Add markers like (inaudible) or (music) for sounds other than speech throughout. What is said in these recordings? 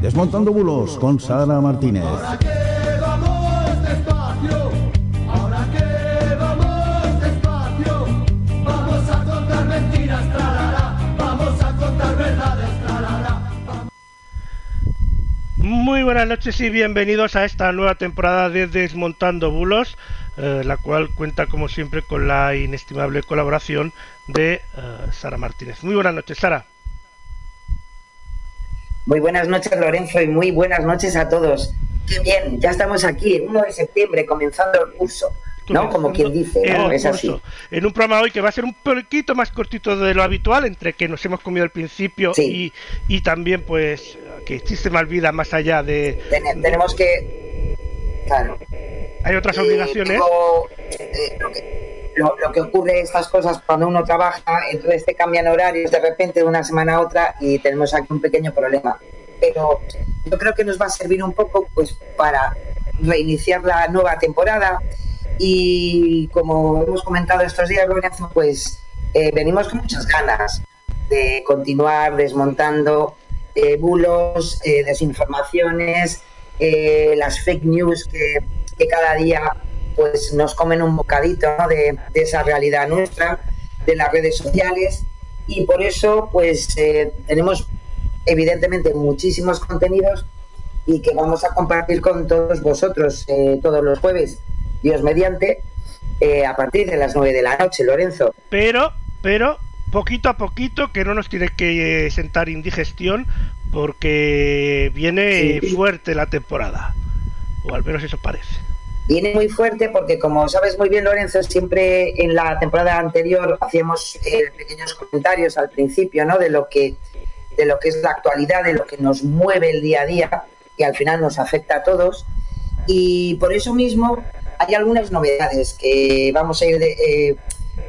Desmontando bulos con Sara Martínez. Muy buenas noches y bienvenidos a esta nueva temporada de Desmontando Bulos, eh, la cual cuenta como siempre con la inestimable colaboración de eh, Sara Martínez. Muy buenas noches, Sara. Muy buenas noches, Lorenzo, y muy buenas noches a todos. Qué bien, ya estamos aquí, el 1 de septiembre, comenzando el curso. ¿No? Como quien dice, ¿no? Es así. En un programa hoy que va a ser un poquito más cortito de lo habitual, entre que nos hemos comido al principio y, y, también, pues, que existe más vida más allá de. tenemos que. Claro. Hay otras obligaciones. Eh, lo, que, ocurre estas cosas cuando uno trabaja, entonces te cambian horarios de repente de una semana a otra y tenemos aquí un pequeño problema. Pero yo creo que nos va a servir un poco pues para reiniciar la nueva temporada y como hemos comentado estos días, Lorenzo, pues eh, venimos con muchas ganas de continuar desmontando eh, bulos, eh, desinformaciones, las fake news que, cada día pues nos comen un bocadito de, esa realidad nuestra, de las redes sociales y por eso pues tenemos evidentemente muchísimos contenidos y que vamos a compartir con todos vosotros todos los jueves. Dios mediante, eh, a partir de las 9 de la noche, Lorenzo. Pero, pero, poquito a poquito, que no nos tiene que sentar indigestión, porque viene fuerte la temporada. O al menos eso parece. Viene muy fuerte porque, como sabes muy bien, Lorenzo, siempre en la temporada anterior hacíamos eh, pequeños comentarios al principio, ¿no? De lo que de lo que es la actualidad, de lo que nos mueve el día a día, y al final nos afecta a todos. Y por eso mismo hay algunas novedades que vamos a ir eh,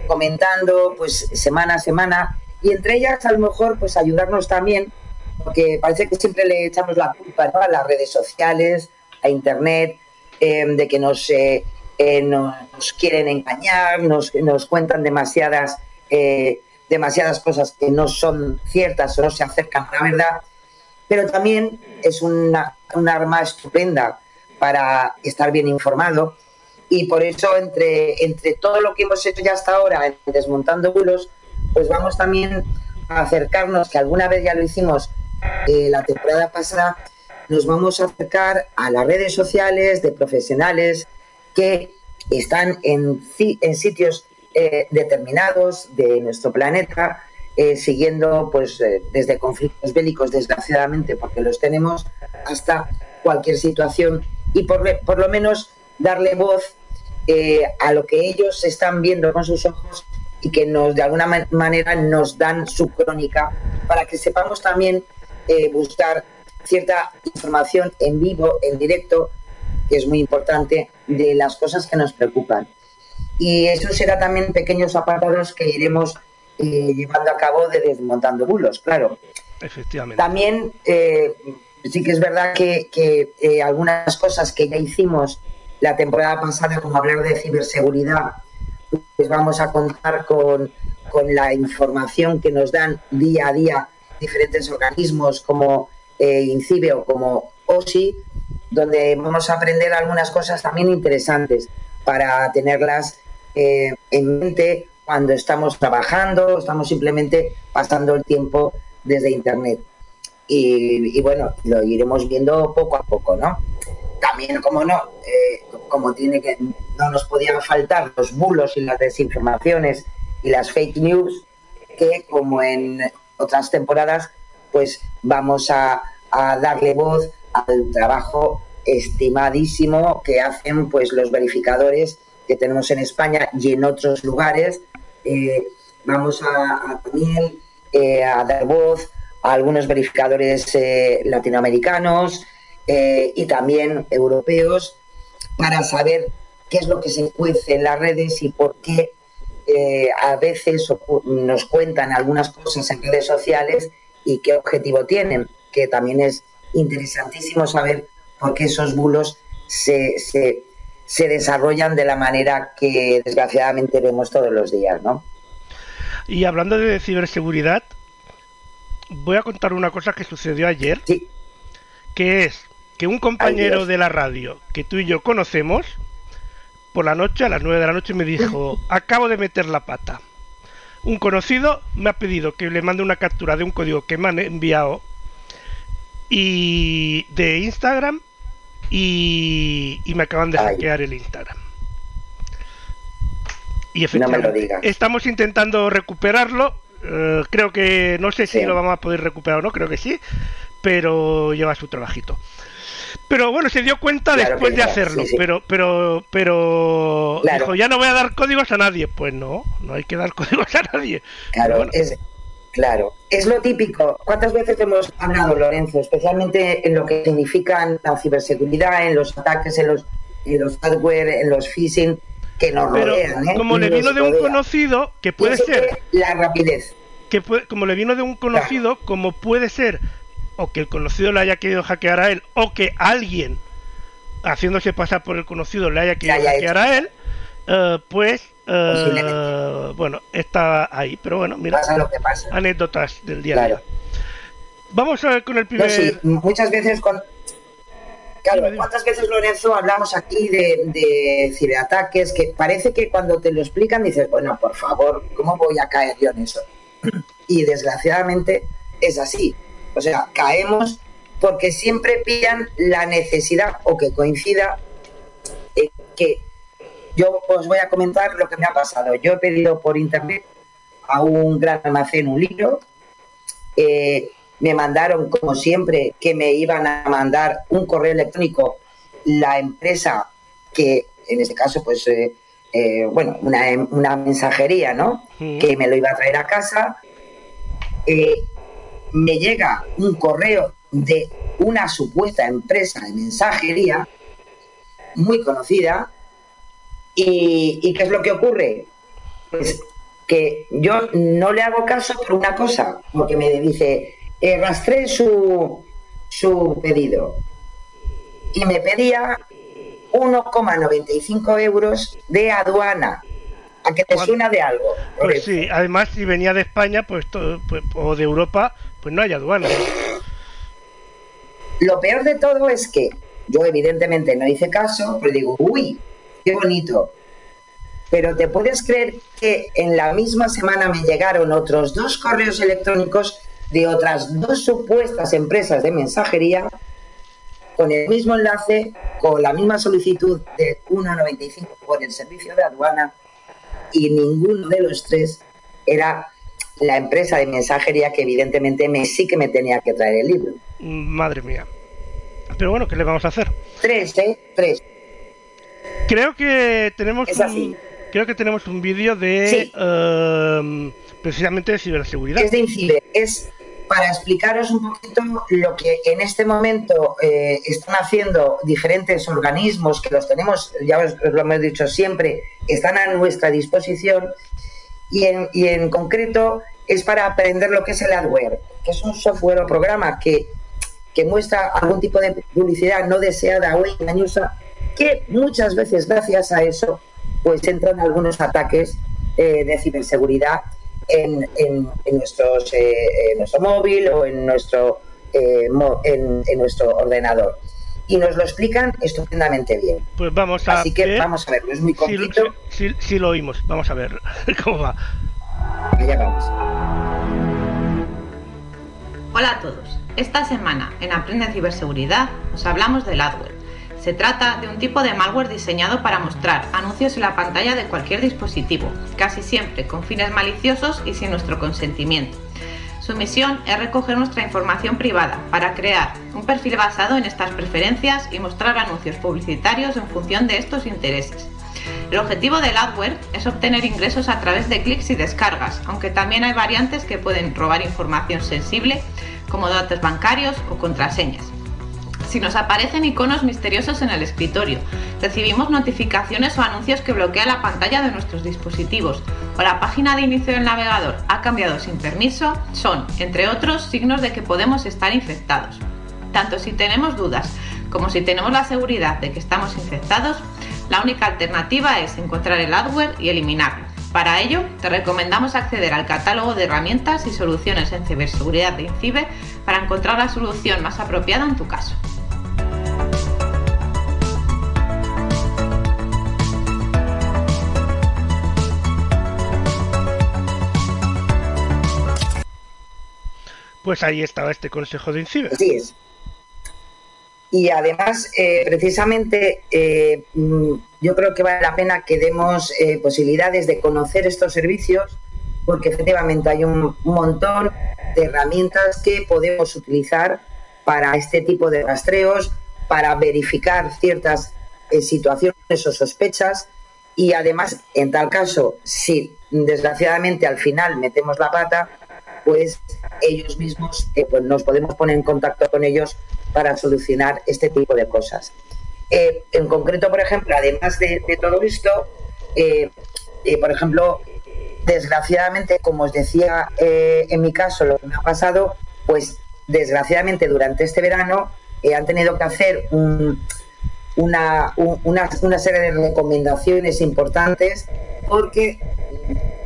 comentando pues semana a semana y entre ellas a lo mejor pues ayudarnos también porque parece que siempre le echamos la culpa a las redes sociales, a internet, em, de que nos, eh, eh, nos, quieren engañar, nos, nos cuentan demasiadas, demasiadas cosas que no son ciertas o no se acercan a la verdad, pero también es una, un arma estupenda para estar bien informado y por eso entre, entre todo lo que hemos hecho ya hasta ahora en Desmontando Bulos, pues vamos también a acercarnos, que alguna vez ya lo hicimos eh, la temporada pasada, nos vamos a acercar a las redes sociales de profesionales que están en, en sitios eh, determinados de nuestro planeta, eh, siguiendo pues desde conflictos bélicos, desgraciadamente, porque los tenemos, hasta cualquier situación. Y por, por lo menos darle voz eh, a lo que ellos están viendo con sus ojos y que nos de alguna manera nos dan su crónica para que sepamos también eh, buscar cierta información en vivo, en directo, que es muy importante, de las cosas que nos preocupan. Y eso será también pequeños apartados que iremos eh, llevando a cabo de desmontando bulos, claro. Efectivamente. También sí que es verdad que, que algunas cosas que ya hicimos la temporada pasada, como hablar de ciberseguridad, pues vamos a contar con, la información que nos dan día a día diferentes organismos como eh, INCIBE o como OSI, donde vamos a aprender algunas cosas también interesantes para tenerlas eh, en mente cuando estamos trabajando, estamos simplemente pasando el tiempo desde Internet. Y, bueno, lo iremos viendo poco a poco, ¿no? También, como no, eh, como tiene que, no nos podían faltar los bulos y las desinformaciones y las fake news, que como en otras temporadas, pues vamos a, darle voz al trabajo estimadísimo que hacen pues los verificadores que tenemos en España y en otros lugares. Eh, vamos a, también eh, a dar voz a algunos verificadores latinoamericanos, eh, y también europeos para saber qué es lo que se cuece en las redes y por qué eh, a veces nos cuentan algunas cosas en redes sociales y qué objetivo tienen, que también es interesantísimo saber por qué esos bulos se, se, se desarrollan de la manera que desgraciadamente vemos todos los días, ¿no? Y hablando de ciberseguridad, voy a contar una cosa que sucedió ayer, que es que un compañero de la radio que tú y yo conocemos, por la noche, a las 9 de la noche, me dijo, (laughs) acabo de meter la pata. Un conocido me ha pedido que le mande una captura de un código que me han enviado y de Instagram y, me acaban de hackear el Instagram. Y efectivamente, estamos intentando recuperarlo. Eh, creo que no sé si lo vamos a poder recuperar o no, creo que sí, pero lleva su trabajito. Pero bueno, se dio cuenta después de hacerlo, pero pero pero dijo, ya no voy a dar códigos a nadie. Pues no, no hay que dar (laughs) códigos a nadie. Claro, es, claro, es lo típico. ¿Cuántas veces hemos hablado, Lorenzo, especialmente en lo que significan la ciberseguridad, en los ataques, en los, en los hardware, en los phishing? que nos rodean. ¿eh? Como le vino de un conocido, que puede ser. La rapidez. Que como le vino de un conocido, como puede ser o que el conocido le haya querido hackear a él, o que alguien, haciéndose pasar por el conocido, le haya querido hackear a él, eh, pues, eh, bueno, está ahí. Pero bueno, mira, anécdotas del día a día. Vamos a ver con el primer. muchas veces con Claro, ¿cuántas veces, Lorenzo, hablamos aquí de, ciberataques que parece que cuando te lo explican dices, bueno, por favor, ¿cómo voy a caer yo en eso? Y desgraciadamente es así. O sea, caemos porque siempre pillan la necesidad o que coincida que yo os voy a comentar lo que me ha pasado. Yo he pedido por internet a un gran almacén un libro. Eh, me mandaron, como siempre, que me iban a mandar un correo electrónico la empresa que, en este caso, pues, eh, eh, bueno, una, mensajería, ¿no? Que me lo iba a traer a casa. Eh, me llega un correo de una supuesta empresa de mensajería muy conocida. ¿Y, y qué es lo que ocurre? Pues que yo no le hago caso por una cosa, porque me dice, eh, rastré su, su pedido y me pedía 1,95 euros de aduana. ¿A que te suena de algo? Pues sí, además si venía de España pues, pues, o de Europa, pues no hay aduana. Lo peor de todo es que yo evidentemente no hice caso, pero digo, uy, qué bonito. Pero te puedes creer que en la misma semana me llegaron otros dos correos electrónicos de otras dos supuestas empresas de mensajería con el mismo enlace, con la misma solicitud de 1,95 por el servicio de aduana y ninguno de los tres era la empresa de mensajería que evidentemente me sí que me tenía que traer el libro. Madre mía. Pero bueno, ¿qué le vamos a hacer? Tres, ¿eh? Tres. Creo que tenemos un, creo que tenemos un vídeo de em, precisamente de ciberseguridad. Es de Incibe, es para explicaros un poquito lo que en este momento eh, están haciendo diferentes organismos que los tenemos, ya os, lo hemos dicho siempre, están a nuestra disposición y en, y en concreto es para aprender lo que es el adware, que es un software o programa que, que muestra algún tipo de publicidad no deseada o engañosa, que muchas veces gracias a eso pues entran algunos ataques eh, de ciberseguridad en, en, nuestros, eh, nuestro móvil o en nuestro, eh, en, nuestro ordenador. Y nos lo explican estupendamente bien. Pues vamos a Así que vamos a verlo, es muy complicado. Si, lo oímos, vamos a ver (laughs) cómo va. Allá vamos. Hola a todos. Esta semana en Aprende Ciberseguridad os hablamos del adware se trata de un tipo de malware diseñado para mostrar anuncios en la pantalla de cualquier dispositivo, casi siempre con fines maliciosos y sin nuestro consentimiento. Su misión es recoger nuestra información privada para crear un perfil basado en estas preferencias y mostrar anuncios publicitarios en función de estos intereses. El objetivo del adware es obtener ingresos a través de clics y descargas, aunque también hay variantes que pueden robar información sensible como datos bancarios o contraseñas. Si nos aparecen iconos misteriosos en el escritorio, recibimos notificaciones o anuncios que bloquean la pantalla de nuestros dispositivos o la página de inicio del navegador ha cambiado sin permiso, son, entre otros, signos de que podemos estar infectados. Tanto si tenemos dudas como si tenemos la seguridad de que estamos infectados, la única alternativa es encontrar el adware y eliminarlo. Para ello, te recomendamos acceder al catálogo de herramientas y soluciones en ciberseguridad de INCIBE para encontrar la solución más apropiada en tu caso. Pues ahí estaba este consejo de INCIBE. Es. Y además, eh, precisamente, eh, mm, yo creo que vale la pena que demos eh, posibilidades de conocer estos servicios, porque efectivamente hay un, montón de herramientas que podemos utilizar para este tipo de rastreos, para verificar ciertas situaciones o sospechas. Y además, en tal caso, si desgraciadamente al final metemos la pata, pues ellos mismos eh, pues nos podemos poner en contacto con ellos para solucionar este tipo de cosas. Eh, en concreto, por ejemplo, además de, todo esto, eh, por ejemplo, desgraciadamente, como os decía en mi caso, lo que me ha pasado, pues desgraciadamente durante este verano han tenido que hacer una, una serie de recomendaciones importantes porque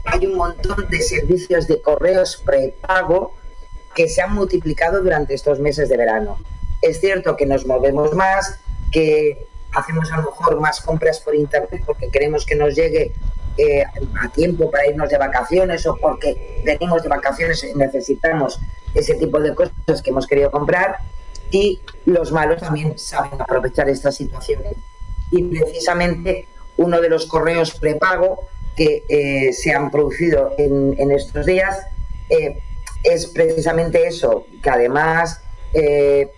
hay un montón de servicios de correos prepago que se han multiplicado durante estos meses de verano. Es cierto que nos movemos más, que hacemos a lo mejor más compras por internet porque queremos que nos llegue eh, a tiempo para irnos de vacaciones o porque venimos de vacaciones y necesitamos ese tipo de cosas que hemos querido comprar y los malos también saben aprovechar estas situaciones. Y precisamente uno de los correos prepago que eh, se han producido en, estos días eh, es precisamente eso, que además eh,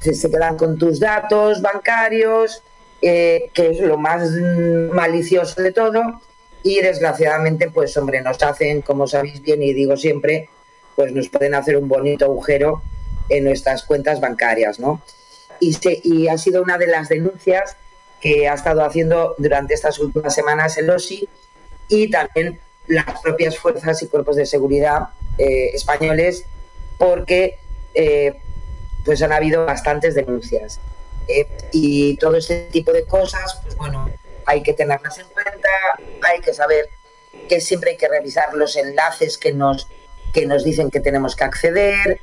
se quedan con tus datos bancarios, que es lo más malicioso de todo, y desgraciadamente, pues hombre, nos hacen, como sabéis bien y digo siempre, pues nos pueden hacer un bonito agujero en nuestras cuentas bancarias, ¿no? Y, y ha sido una de las denuncias que ha estado haciendo durante estas últimas semanas el OSI y también las propias fuerzas y cuerpos de seguridad eh, españoles porque eh, pues han habido bastantes denuncias. Eh, y todo este tipo de cosas pues bueno hay que tenerlas en cuenta hay que saber que siempre hay que revisar los enlaces que nos que nos dicen que tenemos que acceder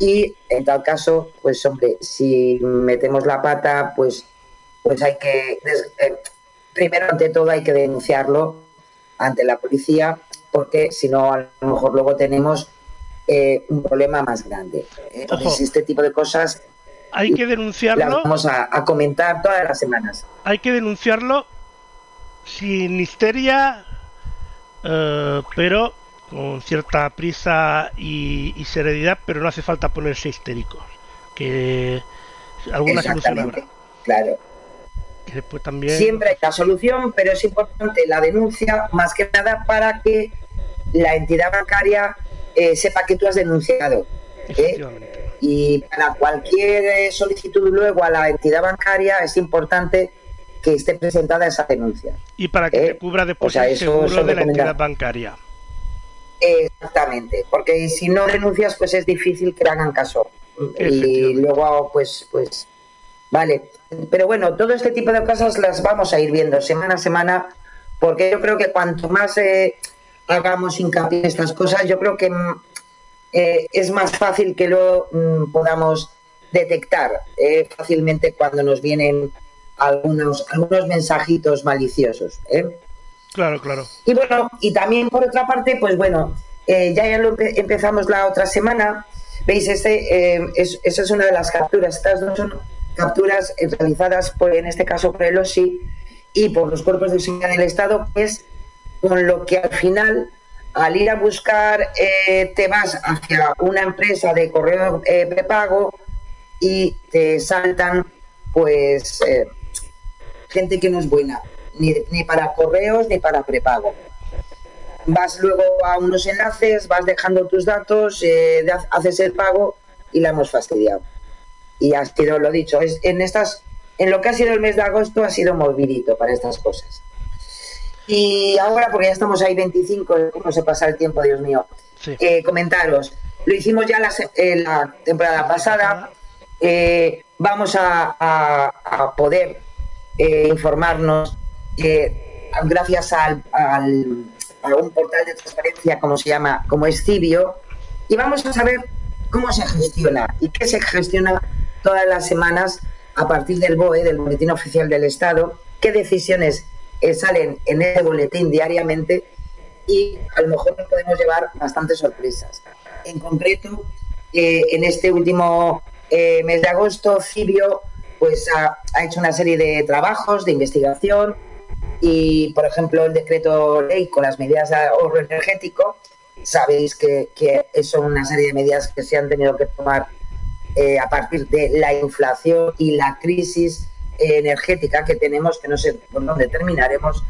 y en tal caso pues hombre si metemos la pata pues pues hay que, eh, primero ante todo hay que denunciarlo ante la policía, porque si no, a lo mejor luego tenemos eh, un problema más grande. Entonces, este tipo de cosas hay que denunciarlo. Vamos a, comentar todas las semanas. Hay que denunciarlo sin histeria, eh, pero con cierta prisa y, y, serenidad, pero no hace falta ponerse histéricos. Que alguna solución habrá. Claro. Siempre hay la solución, pero es importante la denuncia, más que nada para que la entidad bancaria eh, sepa que tú has denunciado. ¿eh? Y para cualquier solicitud luego a la entidad bancaria es importante que esté presentada esa denuncia. Y para que ¿eh? cubra después el seguro de la entidad bancaria. Exactamente, porque si no denuncias, pues es difícil que le hagan caso. Y luego, pues, pues, vale. Pero bueno, todo este tipo de cosas las vamos a ir viendo semana a semana, porque yo creo que cuanto más eh, hagamos hincapié en estas cosas, yo creo que mm, eh, es más fácil que lo mm, podamos detectar eh, fácilmente cuando nos vienen algunos, algunos mensajitos maliciosos. Claro, claro. Y bueno, y también por otra parte, pues bueno, ya, ya lo empezamos la otra semana. Veis, este, es, esa es una de las capturas. Estas dos son capturas realizadas por, en este caso por el OSI y por los cuerpos de seguridad del Estado, es con lo que al final, al ir a buscar, eh, te vas hacia una empresa de correo eh, prepago y te saltan, pues, eh, gente que no es buena, ni, ni para correos ni para prepago. Vas luego a unos enlaces, vas dejando tus datos, haces el pago y la hemos fastidiado. Y ha sido lo dicho, es, en estas en lo que ha sido el mes de agosto ha sido movidito para estas cosas. Y ahora, porque ya estamos ahí 25, ¿cómo se pasa el tiempo, Dios mío? Eh, comentaros, lo hicimos ya la, la temporada pasada, eh, vamos a, poder eh, informarnos gracias al, al, a un portal de transparencia como se llama, como es Cibio, y vamos a saber cómo se gestiona y qué se gestiona todas las semanas a partir del BOE, del Boletín Oficial del Estado, qué decisiones eh, salen en ese boletín diariamente y a lo mejor nos podemos llevar bastantes sorpresas. En concreto, eh, en este último eh, mes de agosto, Cibio pues, ha, hecho una serie de trabajos de investigación y, por ejemplo, el decreto ley con las medidas de ahorro energético, sabéis que, que son una serie de medidas que se han tenido que tomar a partir de la inflación y la crisis energética que tenemos, que no sé por dónde terminaremos,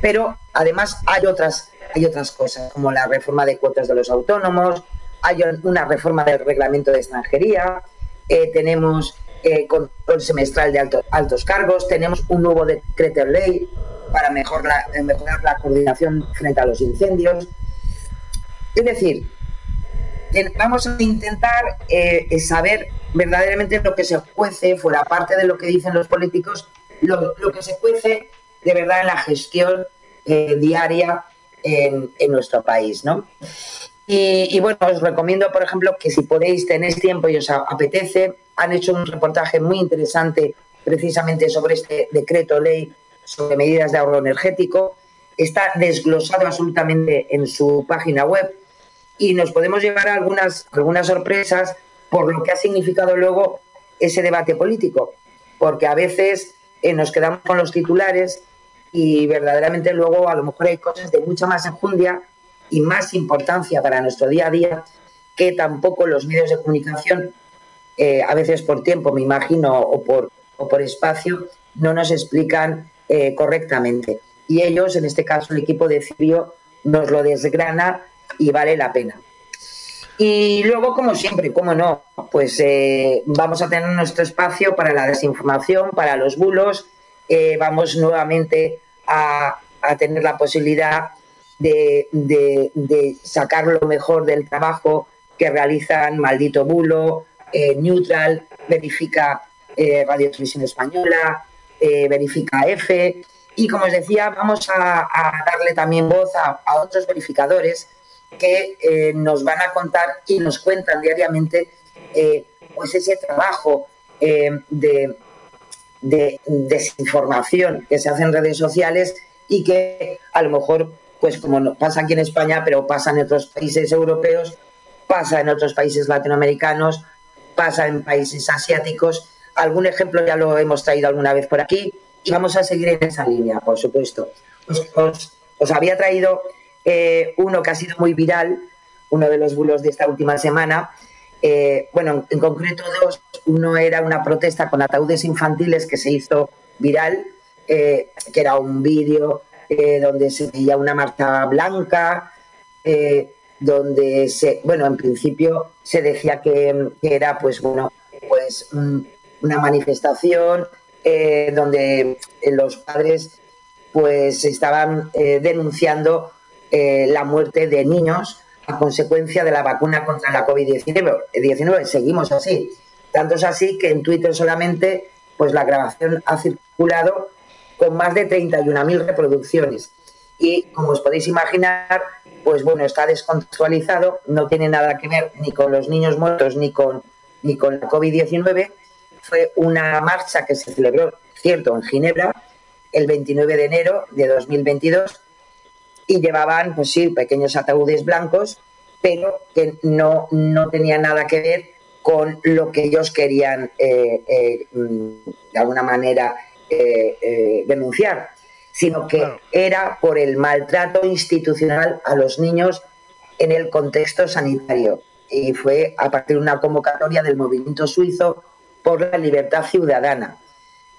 pero además hay otras, hay otras cosas, como la reforma de cuotas de los autónomos, hay una reforma del reglamento de extranjería, eh, tenemos eh, control semestral de altos cargos, tenemos un nuevo decreto ley para mejorar la coordinación frente a los incendios. Es decir, vamos a intentar eh, saber verdaderamente lo que se cuece, fuera parte de lo que dicen los políticos, lo, que se cuece de verdad en la gestión eh, diaria en, nuestro país, ¿no? Y, bueno, os recomiendo, por ejemplo, que si podéis, tenéis tiempo y os apetece, han hecho un reportaje muy interesante precisamente sobre este decreto ley sobre medidas de ahorro energético. Está desglosado absolutamente en su página web y nos podemos llevar a algunas, algunas sorpresas por lo que ha significado luego ese debate político, porque a veces eh, nos quedamos con los titulares y verdaderamente luego a lo mejor hay cosas de mucha más enjundia y más importancia para nuestro día a día que tampoco los medios de comunicación, eh, a veces por tiempo, me imagino, o por, o por espacio, no nos explican eh, correctamente. Y ellos, en este caso el equipo de Cibio, nos lo desgrana y vale la pena. Y luego, como siempre, como no, pues eh, vamos a tener nuestro espacio para la desinformación, para los bulos. Eh, vamos nuevamente a, tener la posibilidad de, sacar lo mejor del trabajo que realizan Maldito Bulo, eh, Neutral, Verifica Radio Televisión Española, Verifica F. Y como os decía, vamos a, darle también voz a otros verificadores que eh, nos van a contar y nos cuentan diariamente eh, pues ese trabajo eh, de, desinformación que se hace en redes sociales y que a lo mejor, pues como pasa aquí en España, pero pasa en otros países europeos, pasa en otros países latinoamericanos, pasa en países asiáticos. Algún ejemplo ya lo hemos traído alguna vez por aquí y vamos a seguir en esa línea, por supuesto. os había traído eh, uno que ha sido muy viral, uno de los bulos de esta última semana. Eh, bueno, en concreto dos. Uno era una protesta con ataúdes infantiles que se hizo viral, eh, que era un vídeo donde se veía una marcha blanca, donde se, bueno, en principio se decía que, era, pues bueno, pues una manifestación donde los padres pues estaban denunciando eh, la muerte de niños a consecuencia de la vacuna contra la COVID-19. Seguimos así. Tanto es así que en Twitter solamente pues la grabación ha circulado con más de 31.000 reproducciones. Y como os podéis imaginar, pues bueno, está descontextualizado, no tiene nada que ver ni con los niños muertos ni con, ni con la COVID-19. Fue una marcha que se celebró, cierto, en Ginebra el 29 de enero de 2022 y llevaban, pues sí, pequeños ataúdes blancos, pero que no, no tenía nada que ver con lo que ellos querían eh, eh, mm, de alguna manera eh, denunciar, sino que era por el maltrato institucional a los niños en el contexto sanitario. Y fue a partir de una convocatoria del movimiento suizo por la libertad ciudadana,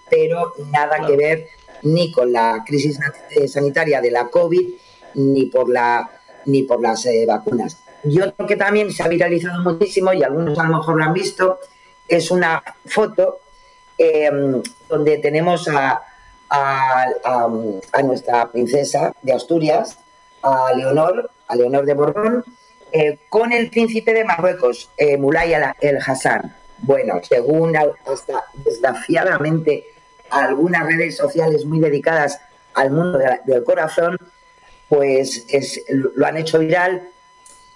pero nada que ver ni con la crisis sanitaria de la COVID, ni por, la, ni por las eh, vacunas. Y otro que también se ha viralizado muchísimo, y algunos a lo mejor lo han visto, es una foto em, donde tenemos a, nuestra princesa de Asturias, a Leonor, a Leonor de Borbón, eh, con el príncipe de Marruecos, eh, Mulay el Hassan. Bueno, según hasta desgraciadamente algunas redes sociales muy dedicadas al mundo del corazón, pues lo han hecho viral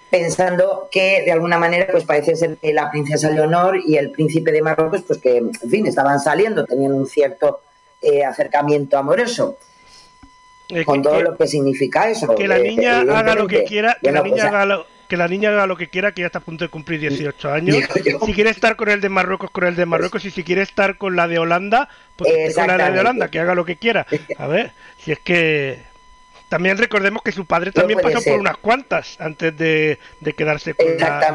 pensando que de alguna manera pues parece ser que la princesa Leonor y el príncipe de Marruecos pues que en fin estaban saliendo tenían un cierto eh, acercamiento amoroso con todo lo que significa eso que la eh, niña haga lo que quiera que la niña pues, haga lo que la niña haga lo que quiera, que ya está a punto de cumplir 18 años. Si quiere estar con el de Marruecos, con el de Marruecos. Y si quiere estar con la de Holanda, pues con la de Holanda, que haga lo que quiera. A ver, si es que también recordemos que su padre también pasó por unas cuantas antes de, quedarse con la,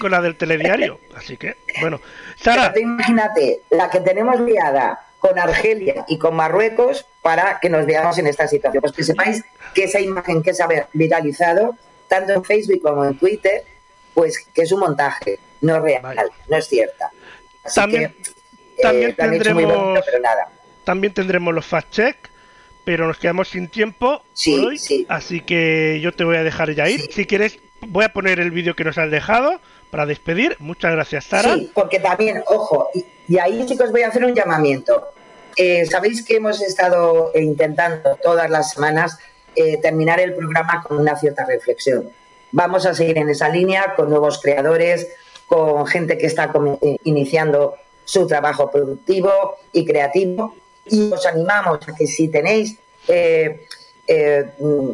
con, la del telediario. Así que, bueno. Sara. imagínate, la que tenemos liada con Argelia y con Marruecos para que nos veamos en esta situación. Pues que sepáis que esa imagen que se ha viralizado, tanto en Facebook como en Twitter, pues que es un montaje, no es real, no es cierta. también, también, eh, tendremos, también tendremos los fact check pero nos quedamos sin tiempo hoy, así que yo te voy a dejar ya ir. Si quieres, voy a poner el vídeo que nos has dejado para despedir. Muchas gracias, Sara. Sí, porque también, ojo, y, ahí chicos voy a hacer un llamamiento. Eh, Sabéis que hemos estado intentando todas las semanas eh, terminar el programa con una cierta reflexión. Vamos a seguir en esa línea con nuevos creadores, con gente que está eh, iniciando su trabajo productivo y creativo y os animamos a que si tenéis, eh, eh, mm,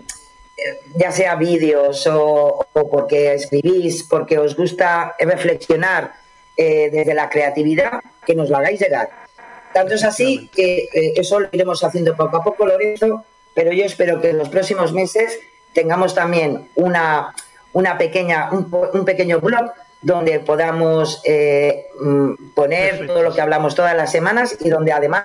ya sea vídeos o, porque escribís, porque os gusta reflexionar eh, desde la creatividad, que nos lo hagáis llegar. Tanto es así que eso lo iremos haciendo poco a poco, Lorenzo, pero yo espero que en los próximos meses tengamos también una, una pequeña, un, pequeño blog donde podamos mm, poner todo lo que hablamos todas las semanas y donde además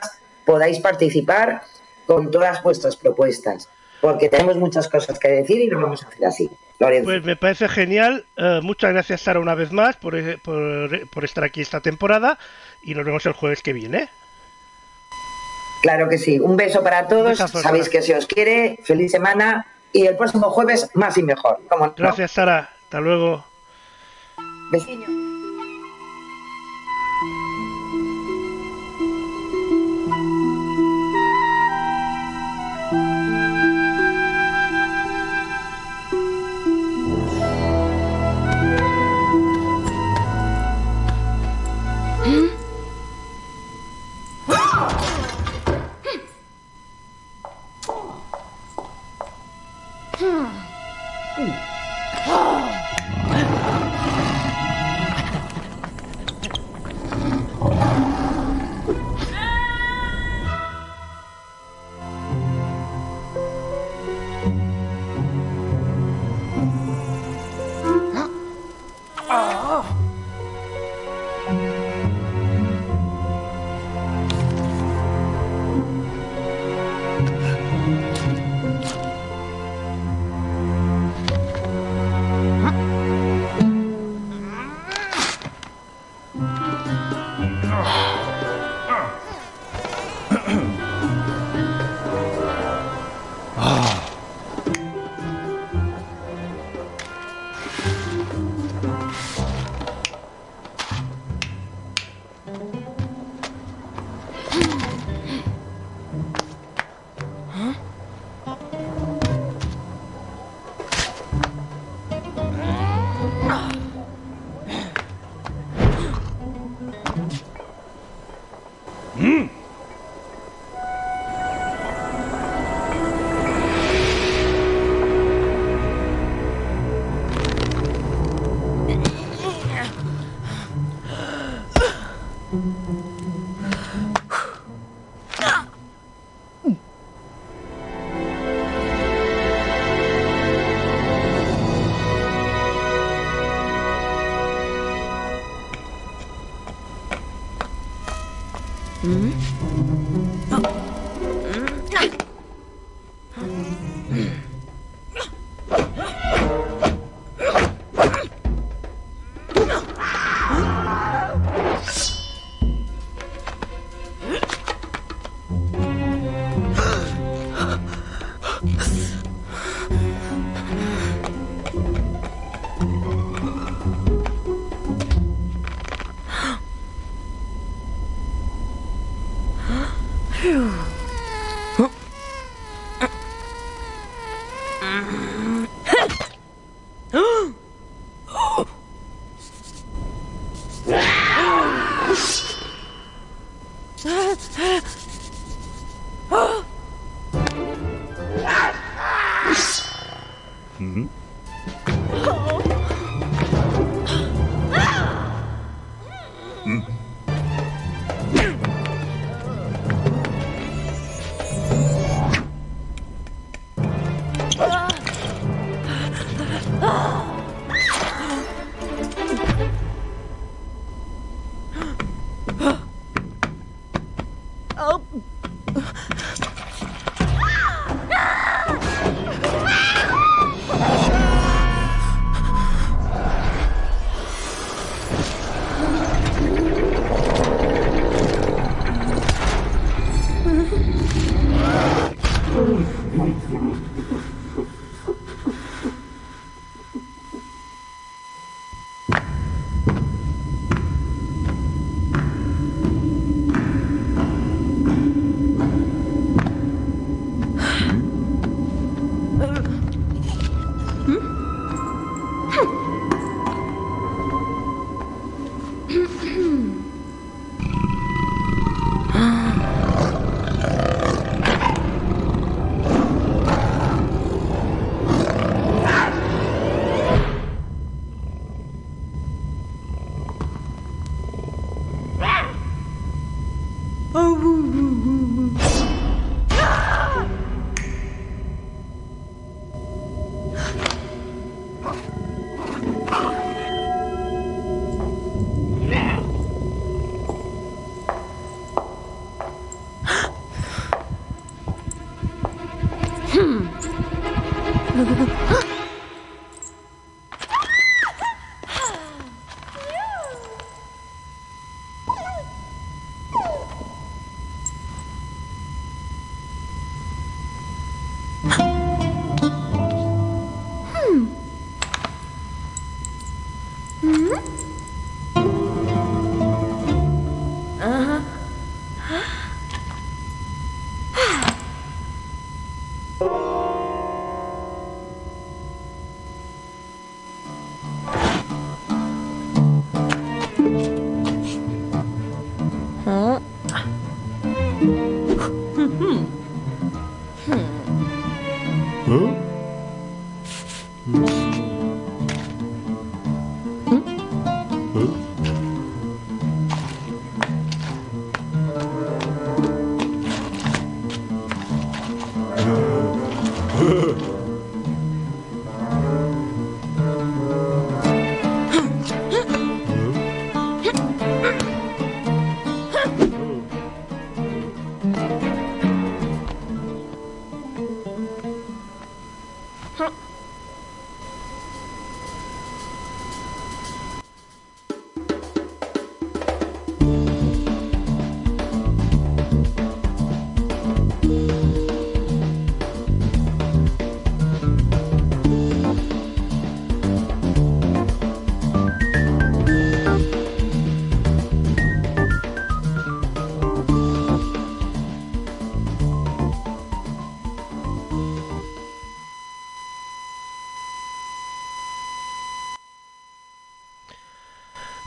podáis participar con todas vuestras propuestas, porque tenemos muchas cosas que decir y lo vamos a hacer así. Pues me parece genial. Eh, muchas gracias, Sara, una vez más por, eh, por, por estar aquí esta temporada y nos vemos el jueves que viene. Claro que sí. Un beso para todos. Sabéis que se os quiere. Feliz semana. Y el próximo jueves más y mejor. Gracias, Sara. Hasta luego. Besiño. Ah. Wait for it.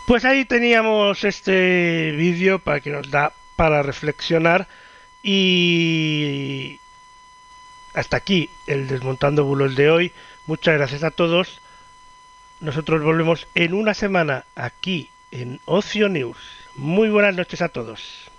Pues ahí teníamos este vídeo para que nos da para reflexionar y hasta aquí el desmontando bulos de hoy. Muchas gracias a todos. Nosotros volvemos en una semana aquí en Ocio News. Muy buenas noches a todos.